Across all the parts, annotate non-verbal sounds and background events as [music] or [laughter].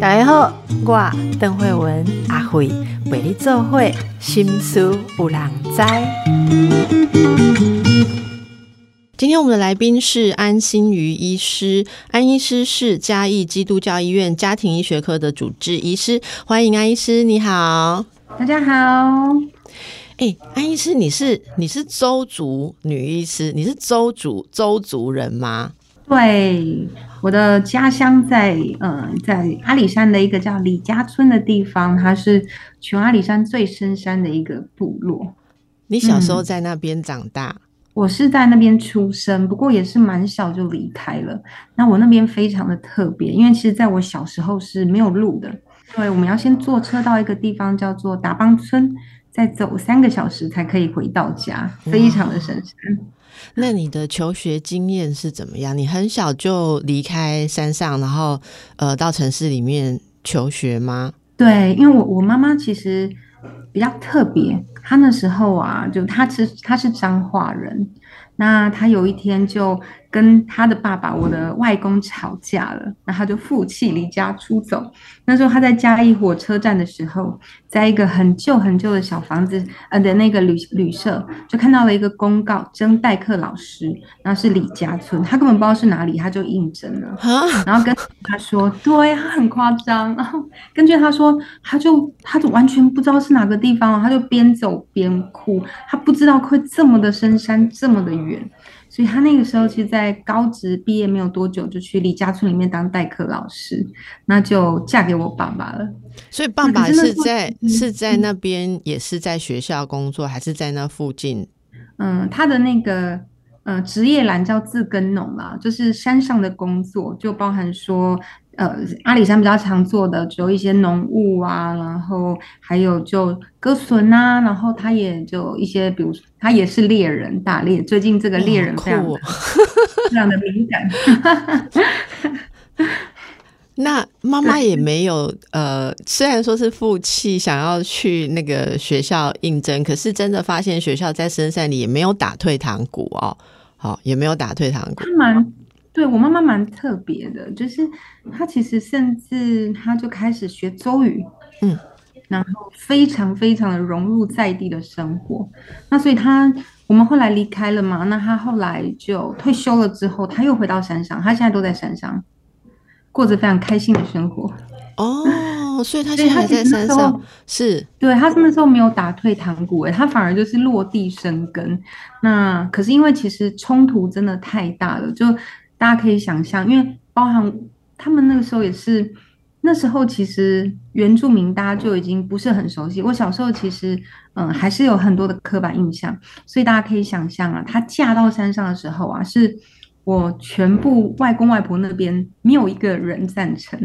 大家好，我邓慧文阿慧为你做会心思有人知。今天我们的来宾是安心瑜医师，安医师是嘉义基督教医院家庭医学科的主治医师，欢迎安医师，你好，大家好。哎，安医师，你是你是周族女医师，你是周族周族人吗？对，我的家乡在嗯，在阿里山的一个叫李家村的地方，它是全阿里山最深山的一个部落。你小时候在那边长大？我是在那边出生，不过也是蛮小就离开了。那我那边非常的特别，因为其实在我小时候是没有路的，对，我们要先坐车到一个地方叫做达邦村。再走三个小时才可以回到家，非常的深山。那你的求学经验是怎么样？你很小就离开山上，然后呃到城市里面求学吗？对，因为我我妈妈其实比较特别，她那时候啊，就她是她是彰化人，那她有一天就。跟他的爸爸，我的外公吵架了，然后他就负气离家出走。那时候他在嘉义火车站的时候，在一个很旧很旧的小房子呃的那个旅旅社，就看到了一个公告征代课老师，那是李家村，他根本不知道是哪里，他就应征了。然后跟他说，对他很夸张。然后根据他说，他就他就完全不知道是哪个地方，他就边走边哭，他不知道会这么的深山，这么的远。所以他那个时候其实，在高职毕业没有多久，就去李家村里面当代课老师，那就嫁给我爸爸了。所以爸爸是在是在那边，也是在学校工作，还是在那附近？嗯，他的那个呃职业栏叫自耕农啦，就是山上的工作，就包含说。呃，阿里山比较常做的只有一些农务啊，然后还有就割笋啊，然后他也就一些，比如他也是猎人，打猎。最近这个猎人非常非常的敏感。[laughs] 那妈妈也没有呃，虽然说是负气想要去那个学校应征，可是真的发现学校在深山里也没有打退堂鼓哦，好也没有打退堂鼓。他蛮对我妈妈蛮特别的，就是她其实甚至她就开始学周语，嗯，然后非常非常的融入在地的生活。那所以她我们后来离开了嘛，那她后来就退休了之后，她又回到山上，她现在都在山上过着非常开心的生活。哦，所以他现在在山上是，对他那时候没有打退堂鼓，哎，他反而就是落地生根。那可是因为其实冲突真的太大了，就。大家可以想象，因为包含他们那个时候也是，那时候其实原住民大家就已经不是很熟悉。我小时候其实嗯还是有很多的刻板印象，所以大家可以想象啊，她嫁到山上的时候啊，是我全部外公外婆那边没有一个人赞成，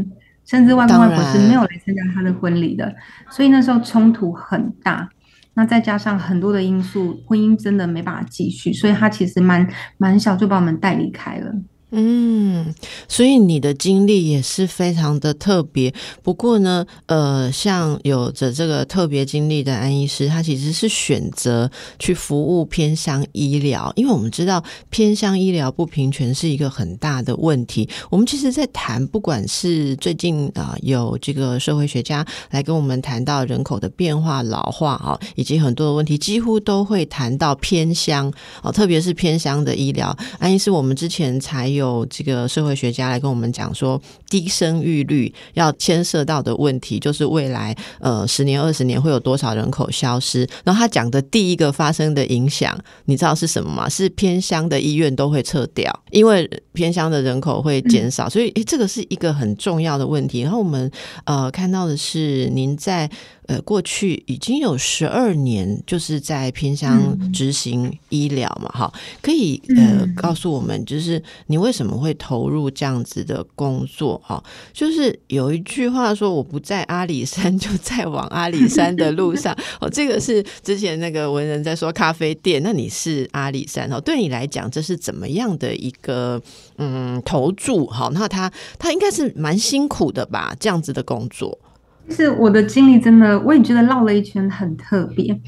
甚至外公外婆是没有来参加他的婚礼的，所以那时候冲突很大。那再加上很多的因素，婚姻真的没办法继续，所以他其实蛮蛮小就把我们带离开了。嗯，所以你的经历也是非常的特别。不过呢，呃，像有着这个特别经历的安医师，他其实是选择去服务偏乡医疗，因为我们知道偏乡医疗不平权是一个很大的问题。我们其实，在谈，不管是最近啊，有这个社会学家来跟我们谈到人口的变化、老化啊，以及很多的问题，几乎都会谈到偏乡哦，特别是偏乡的医疗。安医师，我们之前才有。有这个社会学家来跟我们讲说，低生育率要牵涉到的问题，就是未来呃十年二十年会有多少人口消失。然后他讲的第一个发生的影响，你知道是什么吗？是偏乡的医院都会撤掉，因为偏乡的人口会减少，所以诶，这个是一个很重要的问题。然后我们呃看到的是您在。呃，过去已经有十二年，就是在偏乡执行医疗嘛，哈，可以呃告诉我们，就是你为什么会投入这样子的工作？哈，就是有一句话说，我不在阿里山，就在往阿里山的路上。[laughs] 哦，这个是之前那个文人在说咖啡店，那你是阿里山哦，对你来讲，这是怎么样的一个嗯投注？好，那他他应该是蛮辛苦的吧？这样子的工作。是我的经历真的，我也觉得绕了一圈很特别。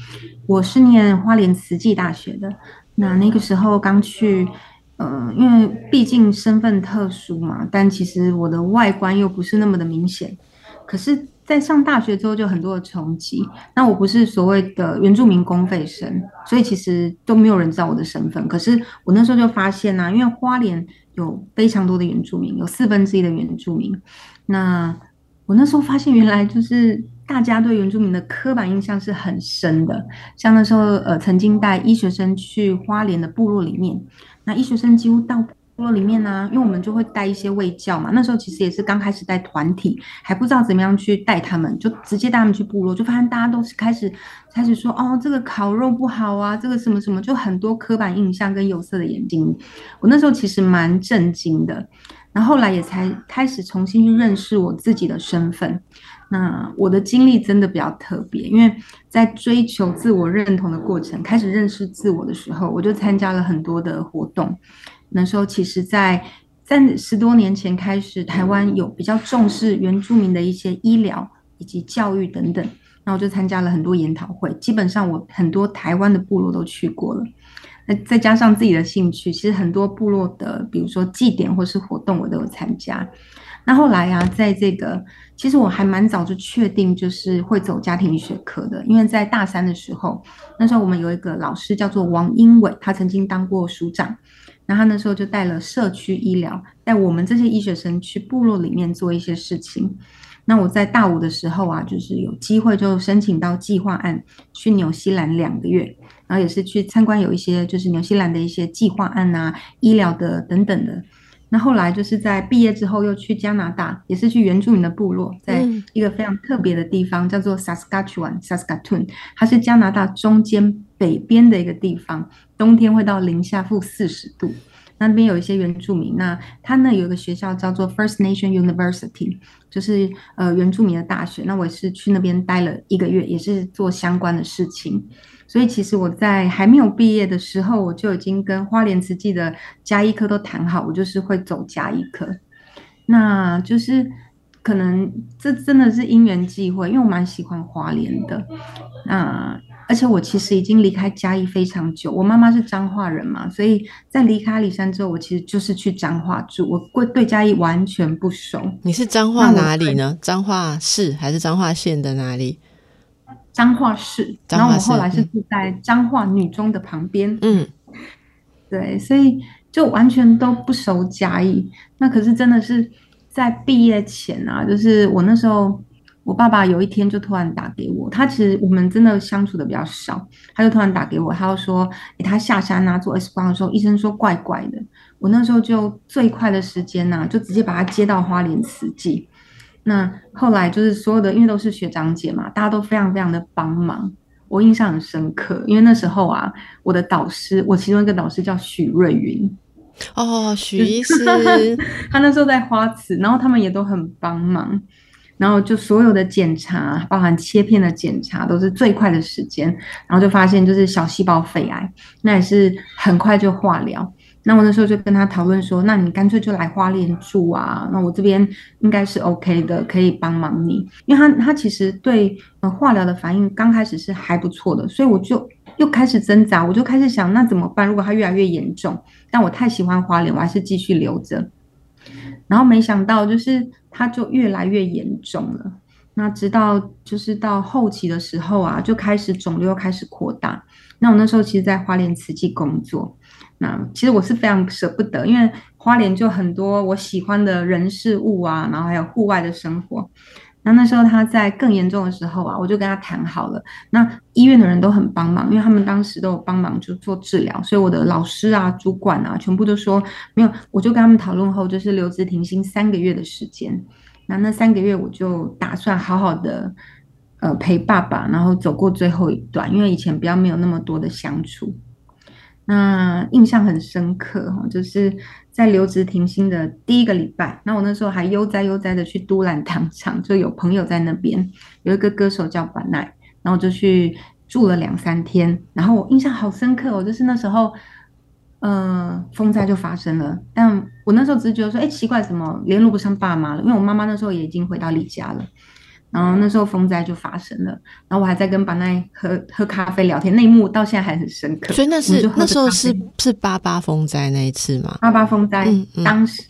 我是念花莲慈济大学的，那那个时候刚去，呃，因为毕竟身份特殊嘛，但其实我的外观又不是那么的明显。可是，在上大学之后就很多的冲击。那我不是所谓的原住民公费生，所以其实都没有人知道我的身份。可是我那时候就发现呐，因为花莲有非常多的原住民，有四分之一的原住民。那我那时候发现，原来就是大家对原住民的刻板印象是很深的。像那时候，呃，曾经带医学生去花莲的部落里面，那医学生几乎到部落里面呢，因为我们就会带一些卫教嘛。那时候其实也是刚开始带团体，还不知道怎么样去带他们，就直接带他们去部落，就发现大家都是开始开始说，哦，这个烤肉不好啊，这个什么什么，就很多刻板印象跟有色的眼睛。我那时候其实蛮震惊的。然后来也才开始重新去认识我自己的身份。那我的经历真的比较特别，因为在追求自我认同的过程，开始认识自我的时候，我就参加了很多的活动。那时候其实，在在十多年前开始，台湾有比较重视原住民的一些医疗以及教育等等，那我就参加了很多研讨会。基本上我很多台湾的部落都去过了。那再加上自己的兴趣，其实很多部落的，比如说祭典或是活动，我都有参加。那后来啊，在这个其实我还蛮早就确定，就是会走家庭医学科的，因为在大三的时候，那时候我们有一个老师叫做王英伟，他曾经当过署长，那他那时候就带了社区医疗，带我们这些医学生去部落里面做一些事情。那我在大五的时候啊，就是有机会就申请到计划案去纽西兰两个月，然后也是去参观有一些就是纽西兰的一些计划案啊、医疗的等等的。那后来就是在毕业之后又去加拿大，也是去原住民的部落，在一个非常特别的地方叫做 Saskatchewan（Saskatoon），它是加拿大中间北边的一个地方，冬天会到零下负四十度。那边有一些原住民，那他那有一个学校叫做 First Nation University，就是呃原住民的大学。那我是去那边待了一个月，也是做相关的事情。所以其实我在还没有毕业的时候，我就已经跟花莲慈济的加医科都谈好，我就是会走加医科。那就是可能这真的是因缘际会，因为我蛮喜欢花莲的。那而且我其实已经离开嘉义非常久，我妈妈是彰化人嘛，所以在离开阿里山之后，我其实就是去彰化住，我对嘉义完全不熟。你是彰化哪里呢？彰化市还是彰化县的哪里？彰化市。然后我后来是住在彰化女中的旁边。嗯，对，所以就完全都不熟嘉义。那可是真的是在毕业前啊，就是我那时候。我爸爸有一天就突然打给我，他其实我们真的相处的比较少，他就突然打给我，他就说，诶，他下山啊做 X 光的时候，医生说怪怪的。我那时候就最快的时间呐，就直接把他接到花莲慈济。那后来就是所有的，因为都是学长姐嘛，大家都非常非常的帮忙，我印象很深刻。因为那时候啊，我的导师，我其中一个导师叫许瑞云，哦，许医师，[laughs] 他那时候在花慈，然后他们也都很帮忙。然后就所有的检查，包含切片的检查，都是最快的时间。然后就发现就是小细胞肺癌，那也是很快就化疗。那我那时候就跟他讨论说，那你干脆就来花莲住啊。那我这边应该是 OK 的，可以帮忙你。因为他他其实对呃化疗的反应刚开始是还不错的，所以我就又开始挣扎，我就开始想那怎么办？如果他越来越严重，但我太喜欢花莲，我还是继续留着。然后没想到就是。它就越来越严重了，那直到就是到后期的时候啊，就开始肿瘤开始扩大。那我那时候其实，在花莲慈济工作，那其实我是非常舍不得，因为花莲就很多我喜欢的人事物啊，然后还有户外的生活。那那时候他在更严重的时候啊，我就跟他谈好了。那医院的人都很帮忙，因为他们当时都有帮忙就做治疗，所以我的老师啊、主管啊，全部都说没有。我就跟他们讨论后，就是留职停薪三个月的时间。那那三个月我就打算好好的呃陪爸爸，然后走过最后一段，因为以前比较没有那么多的相处。那印象很深刻哈，就是在留职停薪的第一个礼拜，那我那时候还悠哉悠哉的去都兰糖厂，就有朋友在那边，有一个歌手叫板奈，然后就去住了两三天，然后我印象好深刻哦，就是那时候，呃，风灾就发生了，但我那时候只是觉得说，哎，奇怪，怎么联络不上爸妈了？因为我妈妈那时候也已经回到李家了。然后那时候风灾就发生了，然后我还在跟巴奈喝喝咖啡聊天，那一幕到现在还很深刻。所以那是那时候是是八八风灾那一次嘛？八八风灾当时，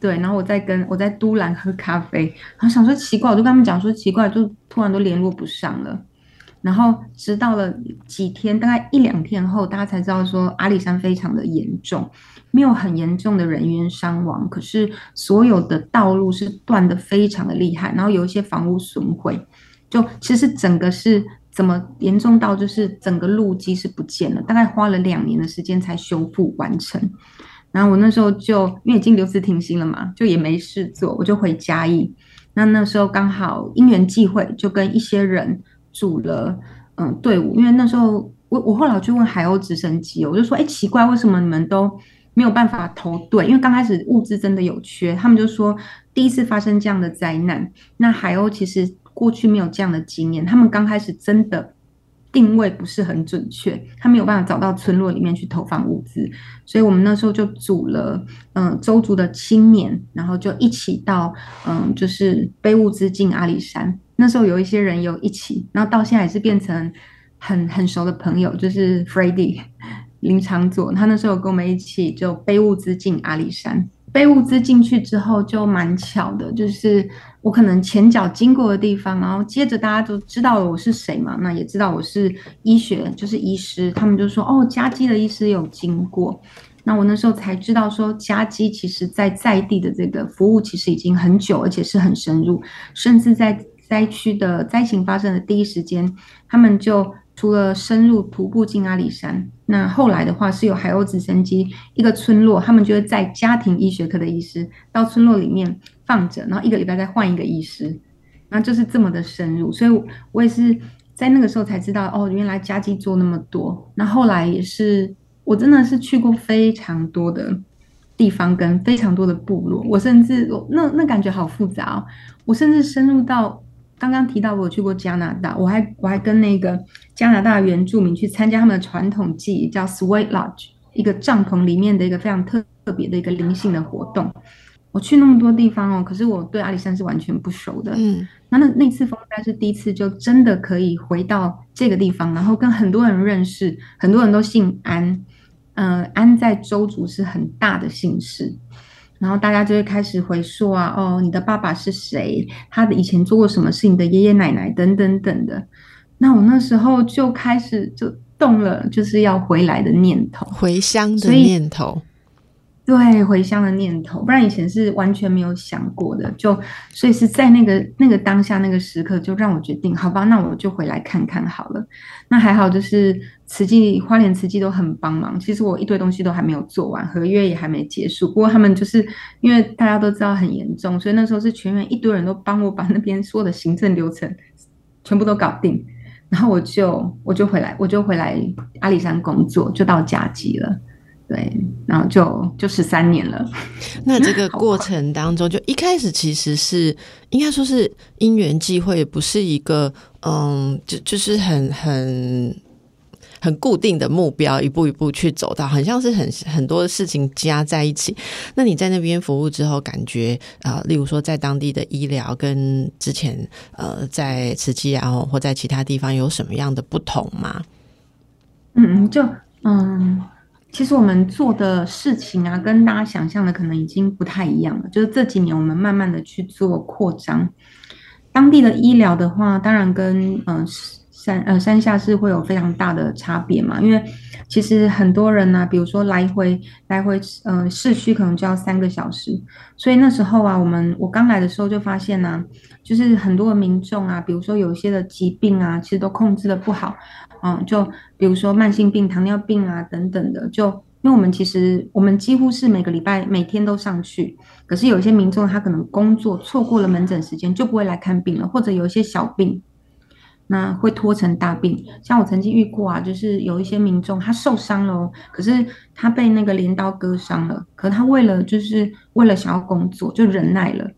对，然后我在跟我在都兰喝咖啡，然后想说奇怪，我就跟他们讲说奇怪，就突然都联络不上了。然后直到了几天，大概一两天后，大家才知道说阿里山非常的严重。没有很严重的人员伤亡，可是所有的道路是断的非常的厉害，然后有一些房屋损毁，就其实整个是怎么严重到就是整个路基是不见了，大概花了两年的时间才修复完成。然后我那时候就因为已经留职停薪了嘛，就也没事做，我就回嘉义。那那时候刚好因缘际会，就跟一些人组了嗯队伍，因为那时候我我后来去问海鸥直升机，我就说哎奇怪，为什么你们都没有办法投对，因为刚开始物资真的有缺，他们就说第一次发生这样的灾难，那海鸥其实过去没有这样的经验，他们刚开始真的定位不是很准确，他没有办法找到村落里面去投放物资，所以我们那时候就组了嗯周族的青年，然后就一起到嗯就是背物资进阿里山，那时候有一些人有一起，然后到现在也是变成很很熟的朋友，就是 f r e d d y 林长佐，他那时候跟我们一起就背物资进阿里山。背物资进去之后，就蛮巧的，就是我可能前脚经过的地方，然后接着大家都知道了我是谁嘛，那也知道我是医学，就是医师，他们就说哦，家基的医师有经过。那我那时候才知道说，家基其实在在地的这个服务其实已经很久，而且是很深入，甚至在灾区的灾情发生的第一时间，他们就。除了深入徒步进阿里山，那后来的话是有海鸥直升机，一个村落，他们就会在家庭医学科的医师到村落里面放着，然后一个礼拜再换一个医师，那就是这么的深入。所以我也是在那个时候才知道，哦，原来家机做那么多。那后来也是，我真的是去过非常多的地方跟非常多的部落，我甚至那那感觉好复杂哦，我甚至深入到。刚刚提到我去过加拿大，我还我还跟那个加拿大原住民去参加他们的传统祭仪，叫 Sweet Lodge，一个帐篷里面的一个非常特特别的一个灵性的活动。我去那么多地方哦，可是我对阿里山是完全不熟的。嗯，那那那次风灾是第一次，就真的可以回到这个地方，然后跟很多人认识，很多人都姓安，嗯，安在周族是很大的姓氏。然后大家就会开始回溯啊，哦，你的爸爸是谁？他的以前做过什么事？你的爷爷奶奶等等等的。那我那时候就开始就动了，就是要回来的念头，回乡的念头。对回乡的念头，不然以前是完全没有想过的，就所以是在那个那个当下那个时刻，就让我决定，好吧，那我就回来看看好了。那还好，就是慈济花莲慈济都很帮忙。其实我一堆东西都还没有做完，合约也还没结束。不过他们就是因为大家都知道很严重，所以那时候是全员一堆人都帮我把那边所有的行政流程全部都搞定，然后我就我就回来，我就回来阿里山工作，就到甲级了。对，然后就就十三年了。[laughs] 那这个过程当中，就一开始其实是应该说是因缘际会，不是一个嗯，就就是很很很固定的目标，一步一步去走到，很像是很很多的事情加在一起。那你在那边服务之后，感觉啊，例如说在当地的医疗跟之前呃在慈济啊或在其他地方有什么样的不同吗？嗯，就嗯。其实我们做的事情啊，跟大家想象的可能已经不太一样了。就是这几年我们慢慢的去做扩张，当地的医疗的话，当然跟嗯山呃山下是会有非常大的差别嘛。因为其实很多人呢，比如说来回来回嗯市区可能就要三个小时，所以那时候啊，我们我刚来的时候就发现呢，就是很多民众啊，比如说有一些的疾病啊，其实都控制的不好。嗯，就比如说慢性病、糖尿病啊等等的，就因为我们其实我们几乎是每个礼拜每天都上去，可是有一些民众他可能工作错过了门诊时间，就不会来看病了，或者有一些小病，那会拖成大病。像我曾经遇过啊，就是有一些民众他受伤了，可是他被那个镰刀割伤了，可他为了就是为了想要工作，就忍耐了。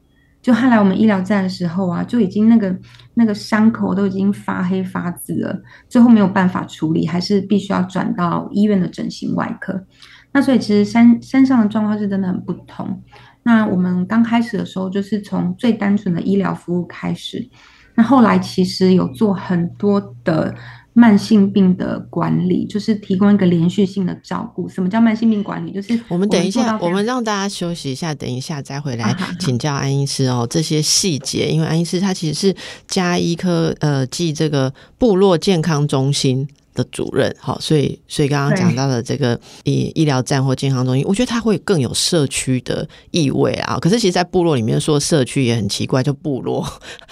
就他来我们医疗站的时候啊，就已经那个那个伤口都已经发黑发紫了，最后没有办法处理，还是必须要转到医院的整形外科。那所以其实山山上的状况是真的很不同。那我们刚开始的时候，就是从最单纯的医疗服务开始，那后来其实有做很多的慢性病的管理，就是提供一个连续性的照顾。什么叫慢性病管理？就是我们等一下，我们让大家休息一下，等一下再回来请教安医师哦这些细节，因为安医师他其实是加医科呃暨这个部落健康中心。的主任，好，所以所以刚刚讲到的这个医医疗站或健康中心，我觉得它会更有社区的意味啊。可是其实，在部落里面说社区也很奇怪，就部落，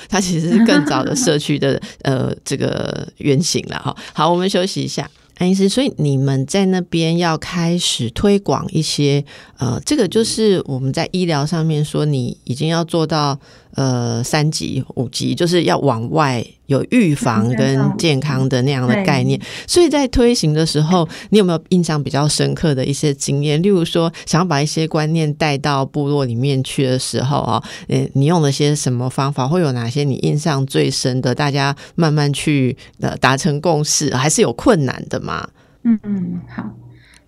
它其实是更早的 [laughs] 社区的呃这个原型了哈。好，我们休息一下。安医师，所以你们在那边要开始推广一些，呃，这个就是我们在医疗上面说，你已经要做到呃三级、五级，就是要往外有预防跟健康的那样的概念。所以在推行的时候，你有没有印象比较深刻的一些经验？例如说，想要把一些观念带到部落里面去的时候啊，呃，你用了些什么方法？会有哪些你印象最深的？大家慢慢去呃达成共识，还是有困难的吗？嗯嗯，好，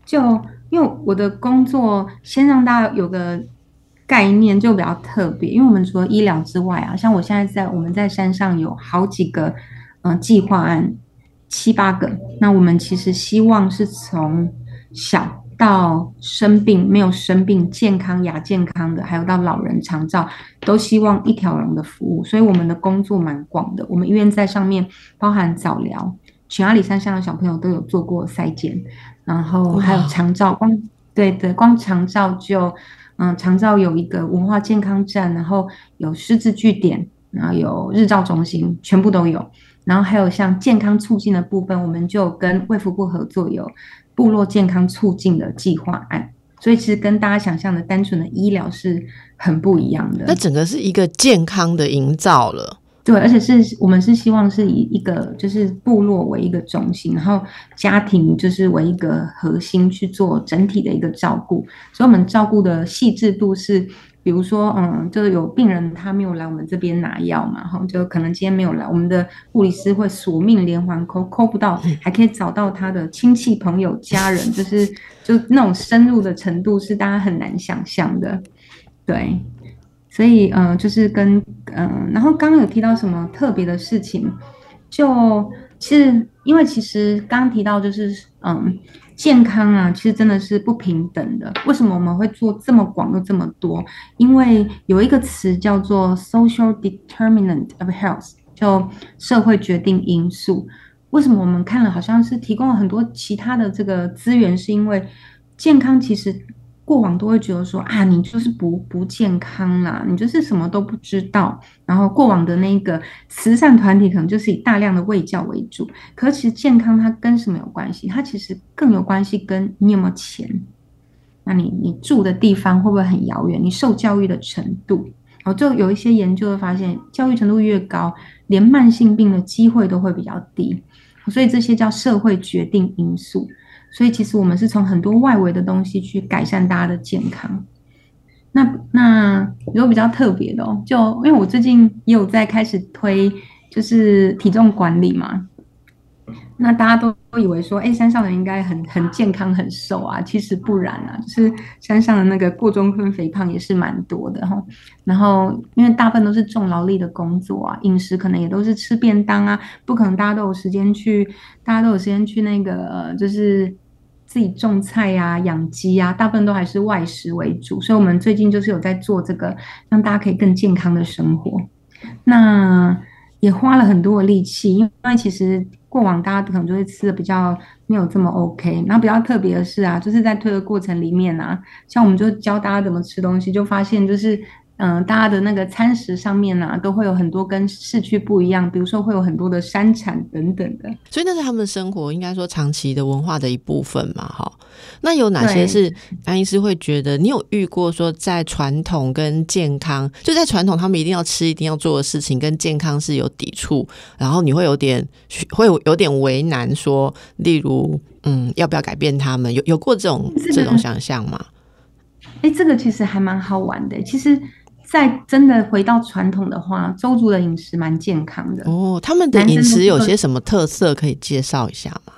就因为我的工作，先让大家有个概念，就比较特别。因为我们除了医疗之外啊，像我现在在我们在山上有好几个嗯、呃计划案，七八个。那我们其实希望是从小到生病没有生病、健康亚健康的，还有到老人长照，都希望一条龙的服务。所以我们的工作蛮广的。我们医院在上面包含早疗。全阿里山上的小朋友都有做过筛检，然后还有长照，光对对，光长照就，嗯，长照有一个文化健康站，然后有师资据点，然后有日照中心，全部都有。然后还有像健康促进的部分，我们就跟卫福部合作，有部落健康促进的计划案。所以其实跟大家想象的单纯的医疗是很不一样的。那整个是一个健康的营造了。对，而且是我们是希望是以一个就是部落为一个中心，然后家庭就是为一个核心去做整体的一个照顾。所以，我们照顾的细致度是，比如说，嗯，就是有病人他没有来我们这边拿药嘛，哈，就可能今天没有来，我们的护理师会索命连环扣，扣不到，还可以找到他的亲戚、朋友、家人，就是就那种深入的程度是大家很难想象的，对。所以，嗯、呃，就是跟嗯、呃，然后刚刚有提到什么特别的事情，就其实因为其实刚刚提到就是嗯，健康啊，其实真的是不平等的。为什么我们会做这么广又这么多？因为有一个词叫做 social determinant of health，就社会决定因素。为什么我们看了好像是提供了很多其他的这个资源？是因为健康其实。过往都会觉得说啊，你就是不不健康啦，你就是什么都不知道。然后过往的那个慈善团体可能就是以大量的卫教为主，可是其实健康它跟什么有关系？它其实更有关系跟你有没有钱，那你你住的地方会不会很遥远？你受教育的程度，然后，就有一些研究会发现，教育程度越高，连慢性病的机会都会比较低。所以这些叫社会决定因素。所以其实我们是从很多外围的东西去改善大家的健康。那那有比较特别的哦，就因为我最近也有在开始推，就是体重管理嘛。那大家都以为说，哎，山上人应该很很健康、很瘦啊，其实不然啊，就是山上的那个过中分肥胖也是蛮多的哈。然后因为大部分都是重劳力的工作啊，饮食可能也都是吃便当啊，不可能大家都有时间去，大家都有时间去那个呃，就是自己种菜呀、养鸡呀，大部分都还是外食为主。所以我们最近就是有在做这个，让大家可以更健康的生活。那也花了很多的力气，因为其实。过往大家可能就会吃的比较没有这么 OK，然后比较特别的是啊，就是在推的过程里面啊，像我们就教大家怎么吃东西，就发现就是嗯、呃，大家的那个餐食上面啊，都会有很多跟市区不一样，比如说会有很多的山产等等的，所以那是他们生活应该说长期的文化的一部分嘛，哈。那有哪些是安医师会觉得你有遇过说在传统跟健康，就在传统他们一定要吃一定要做的事情跟健康是有抵触，然后你会有点会有有点为难说，例如嗯，要不要改变他们？有有过这种这种想象吗？哎，这个其实还蛮好玩的。其实，在真的回到传统的话，周族的饮食蛮健康的哦。他们的饮食有些什么特色可以介绍一下吗？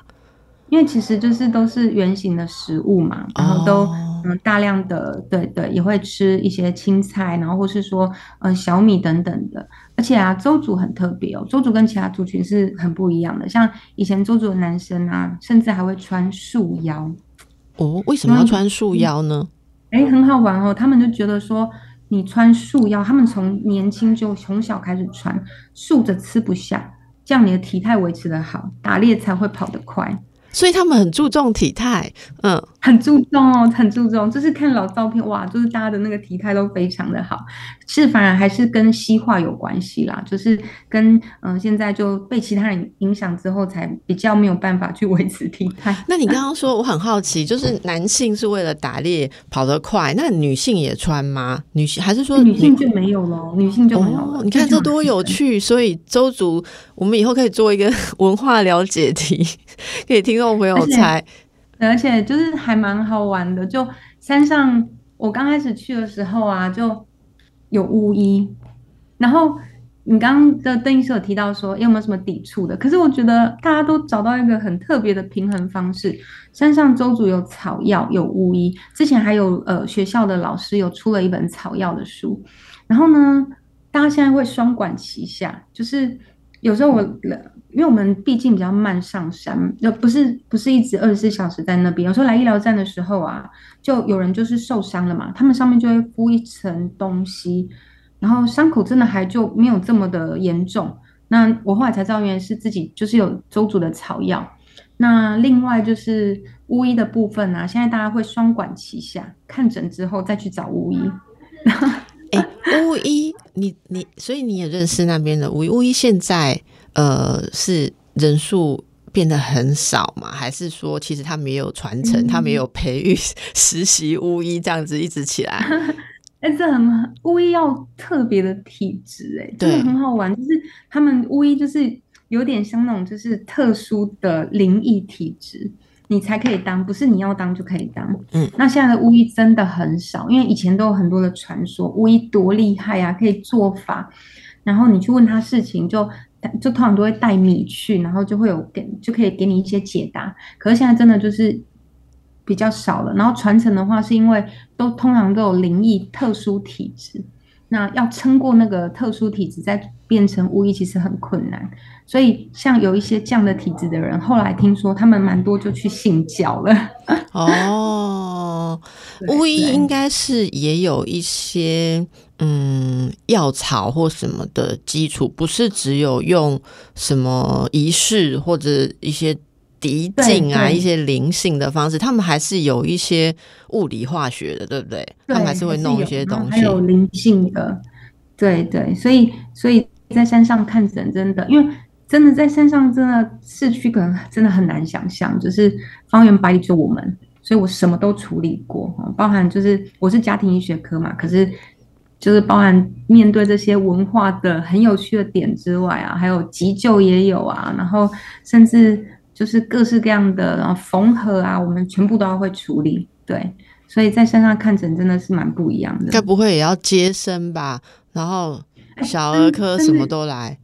因为其实就是都是圆形的食物嘛，然后都、哦、嗯，大量的对对，也会吃一些青菜，然后或是说呃小米等等的。而且啊，周族很特别哦，周族跟其他族群是很不一样的。像以前周族的男生啊，甚至还会穿束腰。哦，为什么要穿束腰呢？哎，很好玩哦，他们就觉得说你穿束腰，他们从年轻就从小开始穿，竖着吃不下，这样你的体态维持的好，打猎才会跑得快。所以他们很注重体态，嗯，很注重哦，很注重。就是看老照片，哇，就是大家的那个体态都非常的好。是反而还是跟西化有关系啦，就是跟嗯，现在就被其他人影响之后，才比较没有办法去维持体态。那你刚 [laughs] 刚说，我很好奇，就是男性是为了打猎跑得快，那女性也穿吗？女性还是说女性就没有了？女性就没有了？你看这多有趣！所以周族，我们以后可以做一个 [laughs] 文化了解题，可以听。众朋友猜，而且就是还蛮好玩的。就山上，我刚开始去的时候啊，就有巫医。然后你刚刚的邓医师有提到说，有没有什么抵触的？可是我觉得大家都找到一个很特别的平衡方式。山上周主有草药，有巫医。之前还有呃学校的老师有出了一本草药的书。然后呢，大家现在会双管齐下，就是有时候我。因为我们毕竟比较慢上山，就不是不是一直二十四小时在那边。有时候来医疗站的时候啊，就有人就是受伤了嘛，他们上面就会敷一层东西，然后伤口真的还就没有这么的严重。那我后来才知道，原来是自己就是有周主的草药。那另外就是巫医的部分啊，现在大家会双管齐下，看诊之后再去找巫医。[laughs] 哎，巫医，你你，所以你也认识那边的巫医？巫医现在。呃，是人数变得很少嘛？还是说，其实他没有传承，他没有培育实习巫医这样子一直起来？[laughs] 哎，这很巫医要特别的体质，哎，真的很好玩。就是他们巫医就是有点像那种就是特殊的灵异体质，你才可以当，不是你要当就可以当。嗯，那现在的巫医真的很少，因为以前都有很多的传说，巫医多厉害啊，可以做法，然后你去问他事情就。就通常都会带米去，然后就会有给，就可以给你一些解答。可是现在真的就是比较少了。然后传承的话，是因为都通常都有灵异特殊体质，那要撑过那个特殊体质，再变成巫医其实很困难。所以像有一些这样的体质的人，后来听说他们蛮多就去信教了。[laughs] 哦，巫医应该是也有一些。嗯，药草或什么的基础，不是只有用什么仪式或者一些涤净啊，一些灵性的方式，他们还是有一些物理化学的，对不对？他们还是会弄一些东西，还有灵性的。对对，所以所以在山上看诊，真的，因为真的在山上，真的市区可能真的很难想象，就是方圆百里就我们，所以我什么都处理过，包含就是我是家庭医学科嘛，可是。就是包含面对这些文化的很有趣的点之外啊，还有急救也有啊，然后甚至就是各式各样的，然后缝合啊，我们全部都要会处理。对，所以在山上看诊真的是蛮不一样的。该不会也要接生吧？然后小儿科什么都来。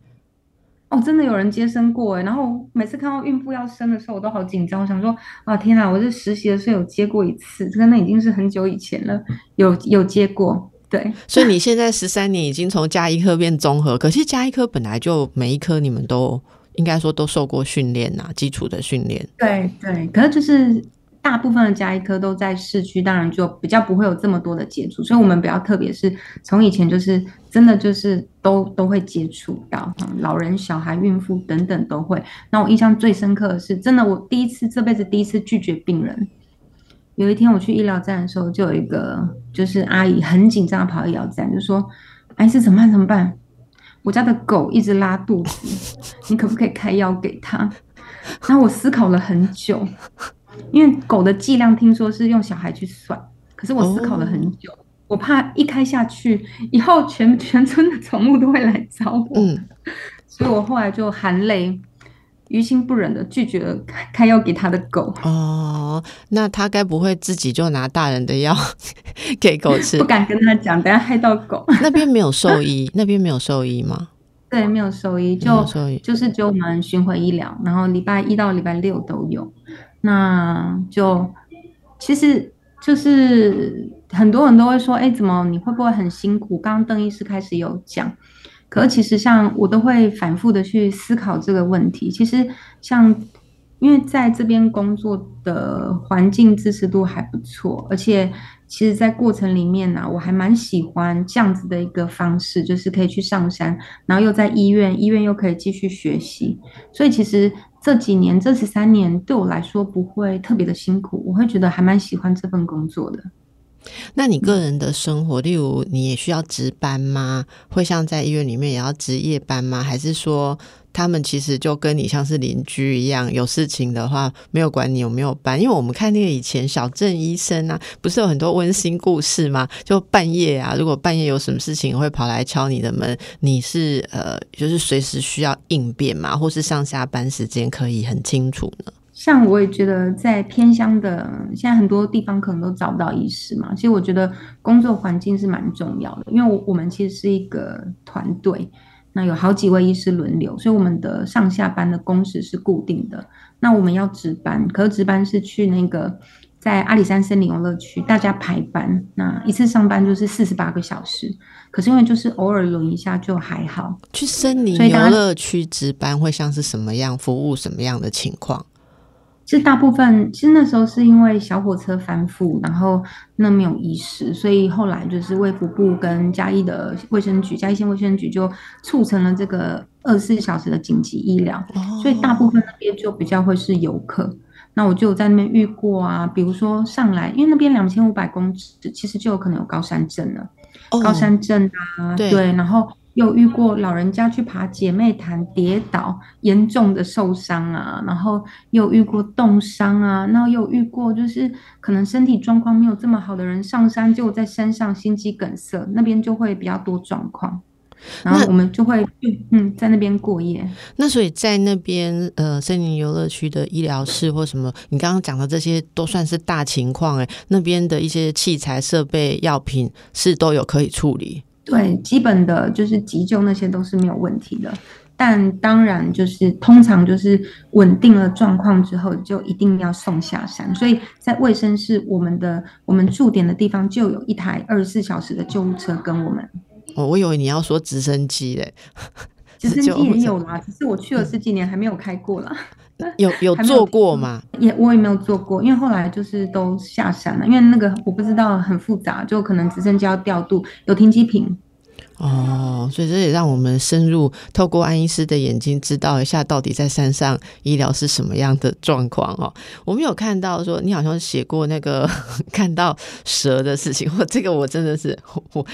哦，真的有人接生过哎，然后每次看到孕妇要生的时候，我都好紧张，我想说啊，天哪！我是实习的时候有接过一次，这个那已经是很久以前了，有有接过。对，所以你现在十三年已经从加医科变综合，可是加医科本来就每一科你们都应该说都受过训练呐，基础的训练。对对，可是就是大部分的加医科都在市区，当然就比较不会有这么多的接触，所以我们比较特别是从以前就是真的就是都都会接触到老人、小孩、孕妇等等都会。那我印象最深刻的是，真的我第一次这辈子第一次拒绝病人。有一天我去医疗站的时候，就有一个就是阿姨很紧张的跑医疗站，就说：“哎，是怎么办？怎么办？我家的狗一直拉肚子，你可不可以开药给它？”然后我思考了很久，因为狗的剂量听说是用小孩去算，可是我思考了很久，我怕一开下去以后全全村的宠物都会来找我，所以我后来就含泪。于心不忍的拒绝了开药给他的狗。哦，那他该不会自己就拿大人的药 [laughs] 给狗吃？不敢跟他讲，等下害到狗。[laughs] 那边没有兽医，那边没有兽医吗？对，没有兽医，就就是只有我们巡回医疗，然后礼拜一到礼拜六都有。那就其实就是很多人都会说，哎，怎么你会不会很辛苦？刚刚邓医师开始有讲，可其实像我都会反复的去思考这个问题。其实像因为在这边工作的环境支持度还不错，而且其实，在过程里面呢，我还蛮喜欢这样子的一个方式，就是可以去上山，然后又在医院，医院又可以继续学习，所以其实。这几年，这十三年对我来说不会特别的辛苦，我会觉得还蛮喜欢这份工作的。那你个人的生活，例如你也需要值班吗？会像在医院里面也要值夜班吗？还是说？他们其实就跟你像是邻居一样，有事情的话没有管你有没有班，因为我们看那个以前小镇医生啊，不是有很多温馨故事吗？就半夜啊，如果半夜有什么事情会跑来敲你的门，你是呃，就是随时需要应变嘛，或是上下班时间可以很清楚呢？像我也觉得在偏乡的，现在很多地方可能都找不到医师嘛，其实我觉得工作环境是蛮重要的，因为我我们其实是一个团队。那有好几位医师轮流，所以我们的上下班的工时是固定的。那我们要值班，可是值班是去那个在阿里山森林游乐区，大家排班，那一次上班就是四十八个小时。可是因为就是偶尔轮一下就还好。去森林游乐区值班会像是什么样服务什么样的情况？其实大部分，其实那时候是因为小火车翻覆，然后那没有医师，所以后来就是卫福部跟嘉义的卫生局、嘉义县卫生局就促成了这个二十四小时的紧急医疗，所以大部分那边就比较会是游客。那我就在那边遇过啊，比如说上来，因为那边两千五百公尺，其实就有可能有高山症了，高山症啊，对，然后。有遇过老人家去爬姐妹潭跌倒，严重的受伤啊，然后又遇过冻伤啊，然后又遇过就是可能身体状况没有这么好的人上山，就在山上心肌梗塞，那边就会比较多状况，然后我们就会嗯在那边过夜。那所以在那边呃森林游乐区的医疗室或什么，你刚刚讲的这些都算是大情况哎，那边的一些器材设备药品是都有可以处理。对，基本的就是急救那些都是没有问题的，但当然就是通常就是稳定了状况之后，就一定要送下山。所以在卫生室，我们的我们驻点的地方就有一台二十四小时的救护车跟我们。哦，我以为你要说直升机嘞，直升机也有啦，[laughs] 只是我去了十几年还没有开过啦。有有做过吗？也我也没有做过，因为后来就是都下山了，因为那个我不知道很复杂，就可能直升机要调度，有停机坪。哦，所以这也让我们深入透过安医师的眼睛，知道一下到底在山上医疗是什么样的状况哦。我们有看到说，你好像写过那个 [laughs] 看到蛇的事情，我这个我真的是 [laughs] 我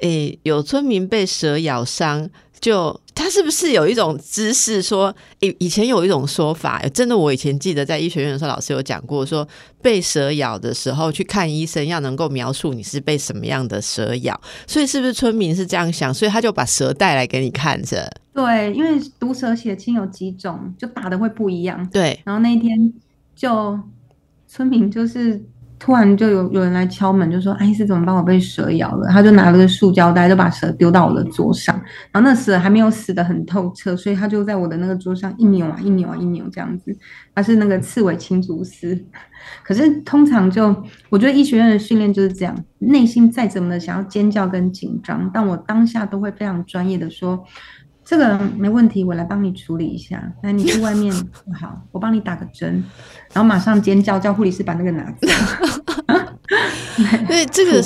诶，有村民被蛇咬伤。就他是不是有一种姿势？说以以前有一种说法，真的，我以前记得在医学院的时候，老师有讲过，说被蛇咬的时候去看医生，要能够描述你是被什么样的蛇咬。所以是不是村民是这样想？所以他就把蛇带来给你看着。对，因为毒蛇血清有几种，就打的会不一样。对，然后那一天就村民就是。突然就有有人来敲门，就说：“哎，是怎么办？我被蛇咬了。”他就拿了个塑胶袋，就把蛇丢到我的桌上。然后那蛇还没有死的很透彻，所以他就在我的那个桌上一扭啊一扭啊一扭这样子。他是那个刺尾青竹丝。[laughs] 可是通常就我觉得医学院的训练就是这样，内心再怎么的想要尖叫跟紧张，但我当下都会非常专业的说。这个没问题，我来帮你处理一下。那，你去外面好，[laughs] 我帮你打个针，然后马上尖叫，叫护理师把那个拿走。[laughs] 对，这个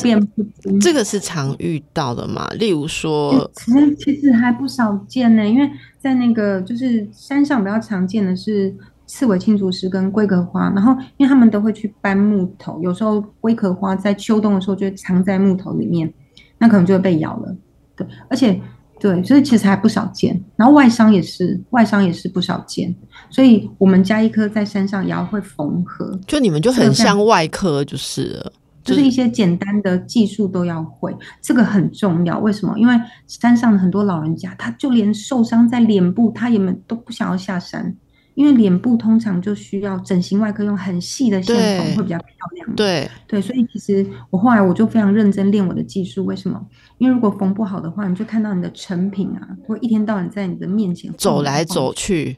这个是常遇到的嘛？例如说，其实其实还不少见呢。因为在那个就是山上比较常见的是刺尾青竹石跟龟壳花，然后因为他们都会去搬木头，有时候龟壳花在秋冬的时候就藏在木头里面，那可能就会被咬了。对，而且。对，所以其实还不少见，然后外伤也是，外伤也是不少见，所以我们加一颗在山上也要会缝合，就你们就很像外科，就是了，就是一些简单的技术都要会，这个很重要。为什么？因为山上的很多老人家，他就连受伤在脸部，他也没都不想要下山。因为脸部通常就需要整形外科用很细的线缝会比较漂亮。对对，所以其实我后来我就非常认真练我的技术。为什么？因为如果缝不好的话，你就看到你的成品啊，会一天到晚在你的面前走来走去。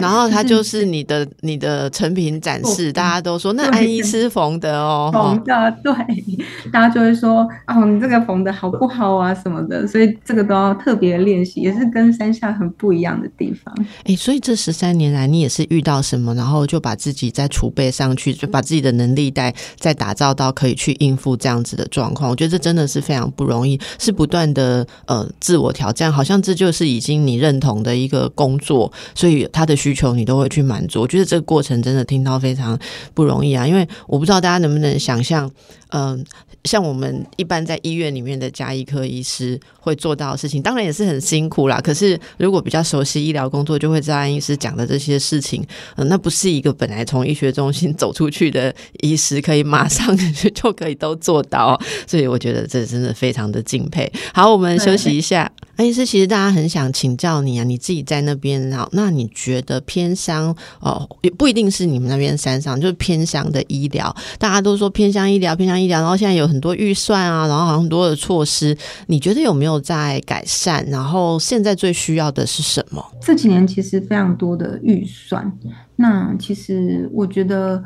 然后它就是你的你的成品展示，大家都说那安医师缝的哦，缝的对，大家就会说哦，你这个缝的好不好啊什么的，所以这个都要特别练习，也是跟山下很不一样的地方。哎，所以这十三年来，你也是遇到什么，然后就把自己再储备上去，就把自己的能力带再打造到可以去应付这样子的状况。我觉得这真的是非常不容易，是不断的呃自我挑战，好像这就是已经你认同的一个工作，所以他的需求你都会去满足。我觉得这个过程真的听到非常不容易啊，因为我不知道大家能不能想象，嗯。像我们一般在医院里面的加医科医师会做到的事情，当然也是很辛苦啦。可是如果比较熟悉医疗工作，就会知道安医师讲的这些事情，嗯，那不是一个本来从医学中心走出去的医师可以马上就可以都做到。[laughs] 所以我觉得这真的非常的敬佩。好，我们休息一下。安医师，其实大家很想请教你啊，你自己在那边然后，那你觉得偏乡哦，也不一定是你们那边山上，就是偏乡的医疗，大家都说偏乡医疗，偏乡医疗，然后现在有。很多预算啊，然后很多的措施，你觉得有没有在改善？然后现在最需要的是什么？这几年其实非常多的预算，那其实我觉得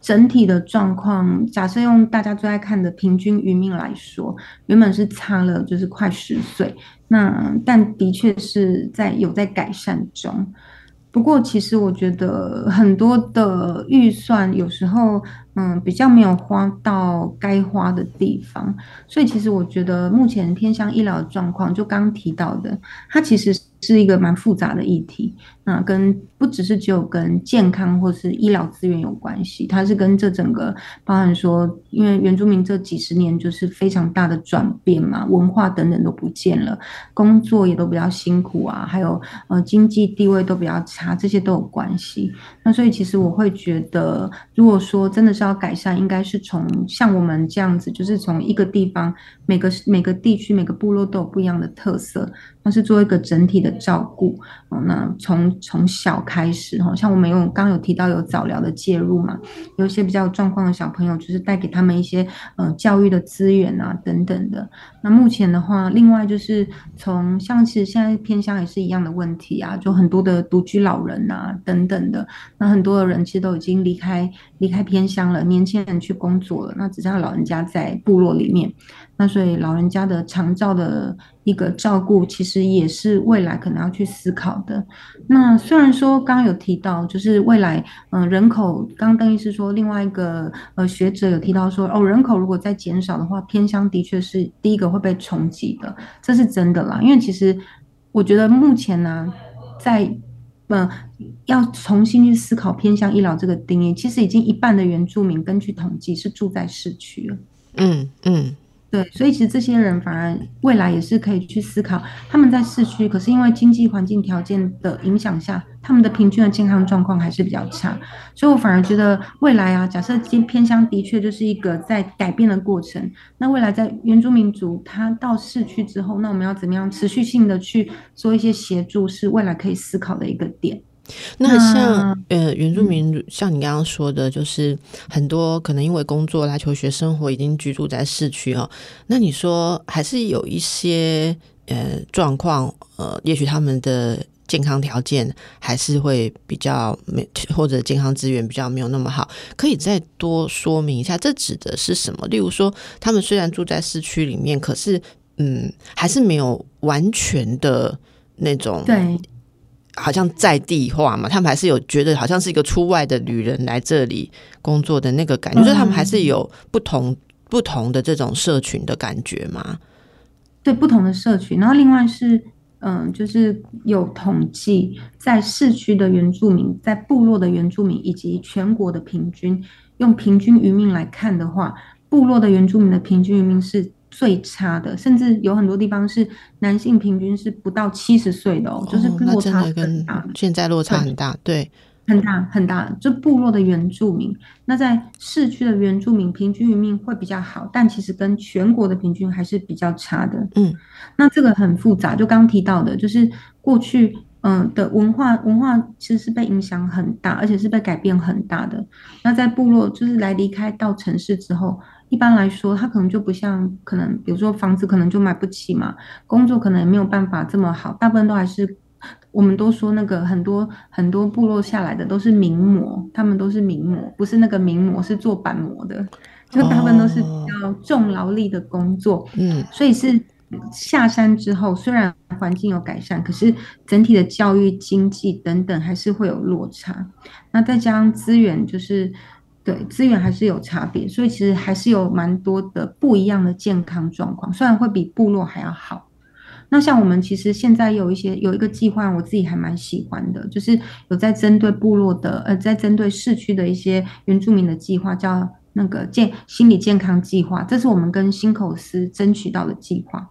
整体的状况，假设用大家最爱看的平均余命来说，原本是差了就是快十岁，那但的确是在有在改善中。不过其实我觉得很多的预算有时候。嗯，比较没有花到该花的地方，所以其实我觉得目前偏向医疗状况，就刚提到的，它其实是一个蛮复杂的议题。那跟不只是只有跟健康或是医疗资源有关系，它是跟这整个包含说，因为原住民这几十年就是非常大的转变嘛，文化等等都不见了，工作也都比较辛苦啊，还有呃经济地位都比较差，这些都有关系。那所以其实我会觉得，如果说真的是要改善，应该是从像我们这样子，就是从一个地方，每个每个地区、每个部落都有不一样的特色。那是做一个整体的照顾哦，那从从小开始哈，像我们有刚有提到有早疗的介入嘛，有一些比较有状况的小朋友，就是带给他们一些呃教育的资源啊等等的。那目前的话，另外就是从像其实现在偏乡也是一样的问题啊，就很多的独居老人啊等等的，那很多的人其实都已经离开离开偏乡了，年轻人去工作了，那只剩下老人家在部落里面。那所以老人家的长照的一个照顾，其实也是未来可能要去思考的。那虽然说刚刚有提到，就是未来，嗯，人口，刚刚邓医师说，另外一个呃学者有提到说，哦，人口如果在减少的话，偏乡的确是第一个会被冲击的，这是真的啦。因为其实我觉得目前呢，在嗯要重新去思考偏乡医疗这个定义，其实已经一半的原住民根据统计是住在市区了。嗯嗯。对，所以其实这些人反而未来也是可以去思考，他们在市区，可是因为经济环境条件的影响下，他们的平均的健康状况还是比较差。所以我反而觉得未来啊，假设偏偏乡的确就是一个在改变的过程。那未来在原住民族他到市区之后，那我们要怎么样持续性的去做一些协助，是未来可以思考的一个点。那像呃原住民，像你刚刚说的，就是很多可能因为工作来求学生活已经居住在市区哦。那你说还是有一些呃状况，呃，也许他们的健康条件还是会比较没，或者健康资源比较没有那么好，可以再多说明一下，这指的是什么？例如说，他们虽然住在市区里面，可是嗯，还是没有完全的那种对。好像在地化嘛，他们还是有觉得好像是一个出外的旅人来这里工作的那个感觉，就是他们还是有不同不同的这种社群的感觉嘛。对，不同的社群，然后另外是嗯，就是有统计，在市区的原住民，在部落的原住民以及全国的平均，用平均渔民来看的话，部落的原住民的平均渔民是。最差的，甚至有很多地方是男性平均是不到七十岁的哦，就是落差很大。现在落差很大，对，很大很大。就部落的原住民，那在市区的原住民平均余命会比较好，但其实跟全国的平均还是比较差的。嗯，那这个很复杂，就刚刚提到的，就是过去嗯的文化文化其实是被影响很大，而且是被改变很大的。那在部落就是来离开到城市之后。一般来说，他可能就不像可能，比如说房子可能就买不起嘛，工作可能也没有办法这么好，大部分都还是我们都说那个很多很多部落下来的都是名模，他们都是名模，不是那个名模，是做板模的，就大部分都是比较重劳力的工作。嗯，所以是下山之后，虽然环境有改善，可是整体的教育、经济等等还是会有落差。那再加上资源，就是对资源还是有差别，所以其实还是有蛮多的不一样的健康状况，虽然会比部落还要好。那像我们其实现在有一些有一个计划，我自己还蛮喜欢的，就是有在针对部落的，呃，在针对市区的一些原住民的计划，叫那个健心理健康计划，这是我们跟新口司争取到的计划。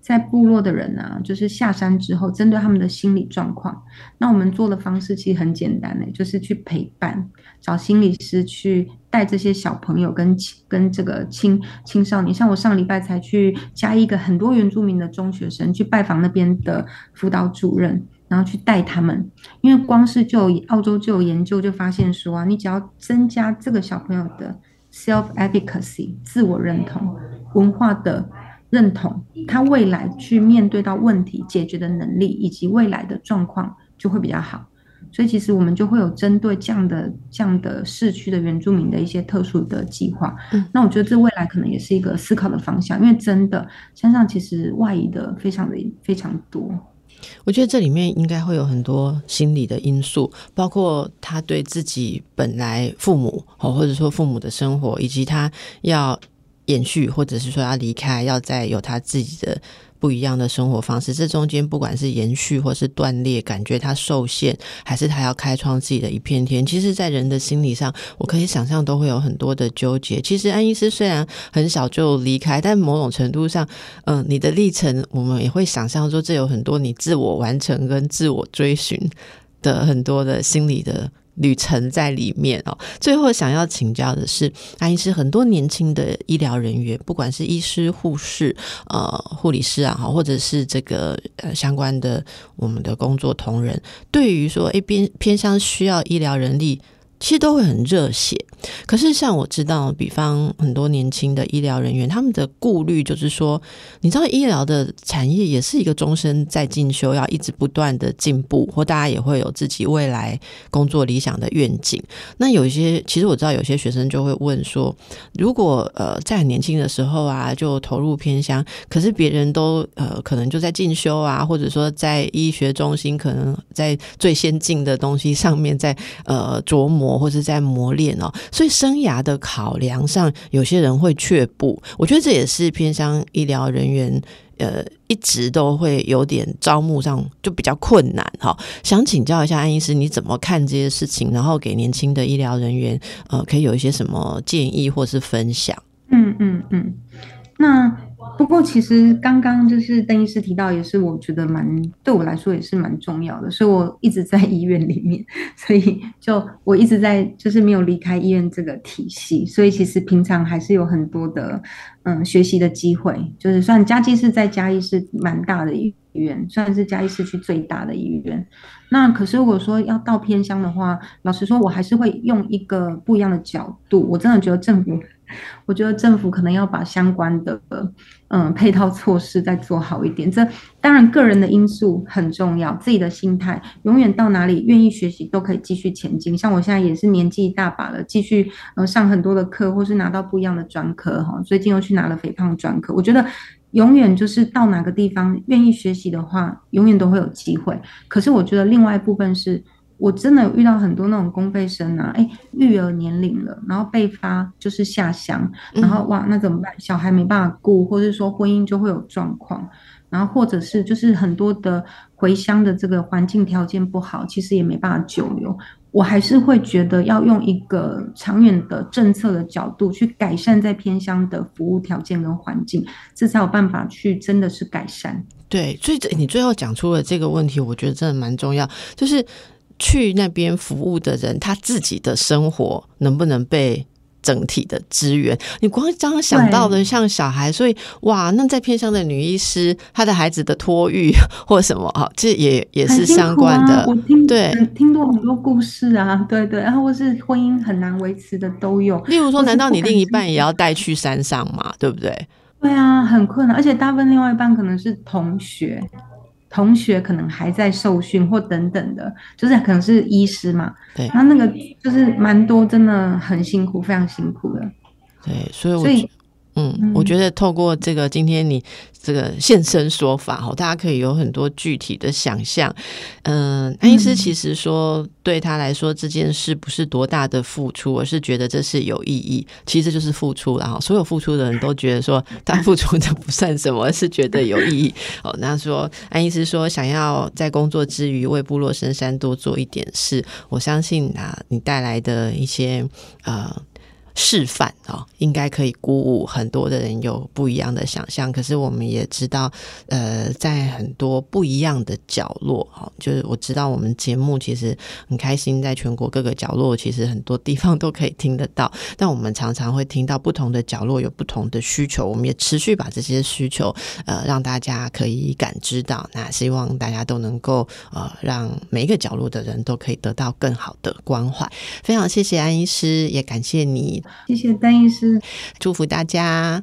在部落的人呢，就是下山之后，针对他们的心理状况，那我们做的方式其实很简单呢，就是去陪伴，找心理师去带这些小朋友跟跟这个青青少年。像我上礼拜才去加一个很多原住民的中学生去拜访那边的辅导主任，然后去带他们。因为光是就澳洲就有研究就发现说啊，你只要增加这个小朋友的 self efficacy 自我认同文化的。认同他未来去面对到问题解决的能力，以及未来的状况就会比较好。所以其实我们就会有针对这样的这样的市区的原住民的一些特殊的计划。那我觉得这未来可能也是一个思考的方向，因为真的山上其实外移的非常的非常多。我觉得这里面应该会有很多心理的因素，包括他对自己本来父母哦，或者说父母的生活，以及他要。延续，或者是说要离开，要再有他自己的不一样的生活方式。这中间不管是延续或是断裂，感觉他受限，还是他要开创自己的一片天。其实，在人的心理上，我可以想象都会有很多的纠结。其实，安医师虽然很小就离开，但某种程度上，嗯，你的历程，我们也会想象说，这有很多你自我完成跟自我追寻的很多的心理的。旅程在里面哦。最后想要请教的是，安医师，很多年轻的医疗人员，不管是医师、护士、呃护理师啊，哈，或者是这个呃相关的我们的工作同仁，对于说，哎偏偏向需要医疗人力。其实都会很热血，可是像我知道，比方很多年轻的医疗人员，他们的顾虑就是说，你知道医疗的产业也是一个终身在进修，要一直不断的进步，或大家也会有自己未来工作理想的愿景。那有一些，其实我知道有些学生就会问说，如果呃在很年轻的时候啊就投入偏乡，可是别人都呃可能就在进修啊，或者说在医学中心，可能在最先进的东西上面在呃琢磨。或者在磨练哦，所以生涯的考量上，有些人会却步。我觉得这也是偏向医疗人员，呃，一直都会有点招募上就比较困难哈。想请教一下安医师，你怎么看这些事情？然后给年轻的医疗人员，呃，可以有一些什么建议或是分享？嗯嗯嗯，那。不过，其实刚刚就是邓医师提到，也是我觉得蛮对我来说也是蛮重要的，所以我一直在医院里面，[laughs] 所以就我一直在就是没有离开医院这个体系，所以其实平常还是有很多的嗯学习的机会，就是算嘉义是在嘉义是蛮大的医院，算是嘉义市区最大的医院。那可是如果说要到偏乡的话，老实说，我还是会用一个不一样的角度，我真的觉得政府。我觉得政府可能要把相关的嗯配套措施再做好一点。这当然个人的因素很重要，自己的心态永远到哪里愿意学习都可以继续前进。像我现在也是年纪一大把了，继续呃上很多的课，或是拿到不一样的专科哈。最近又去拿了肥胖专科。我觉得永远就是到哪个地方愿意学习的话，永远都会有机会。可是我觉得另外一部分是。我真的有遇到很多那种公费生啊，哎，育儿年龄了，然后被发就是下乡，然后哇，那怎么办？小孩没办法顾，或者说婚姻就会有状况，然后或者是就是很多的回乡的这个环境条件不好，其实也没办法久留。我还是会觉得要用一个长远的政策的角度去改善在偏乡的服务条件跟环境，这才有办法去真的是改善。对，所以你最后讲出了这个问题，我觉得真的蛮重要，就是。去那边服务的人，他自己的生活能不能被整体的支援？你光刚刚想到的像小孩，所以哇，那在偏乡的女医师，她的孩子的托育或什么啊，这也也是相关的。我听对听过很多故事啊，对对，然后或是婚姻很难维持的都有。例如说，难道你另一半也要带去山上吗？对不对？对啊，很困难，而且大部分另外一半可能是同学。同学可能还在受训或等等的，就是可能是医师嘛，对，那那个就是蛮多，真的很辛苦，非常辛苦的。对，所以我所以嗯，我觉得透过这个今天你这个现身说法哈，大家可以有很多具体的想象。嗯，安医师其实说对他来说这件事不是多大的付出，而是觉得这是有意义。其实就是付出了哈，所有付出的人都觉得说他付出的不算什么，是觉得有意义。哦，[laughs] 那说安医师说想要在工作之余为部落深山多做一点事，我相信啊，你带来的一些呃。示范啊，应该可以鼓舞很多的人有不一样的想象。可是我们也知道，呃，在很多不一样的角落，哦，就是我知道我们节目其实很开心，在全国各个角落，其实很多地方都可以听得到。但我们常常会听到不同的角落有不同的需求，我们也持续把这些需求，呃，让大家可以感知到。那希望大家都能够，呃，让每一个角落的人都可以得到更好的关怀。非常谢谢安医师，也感谢你。谢谢丹医师，祝福大家。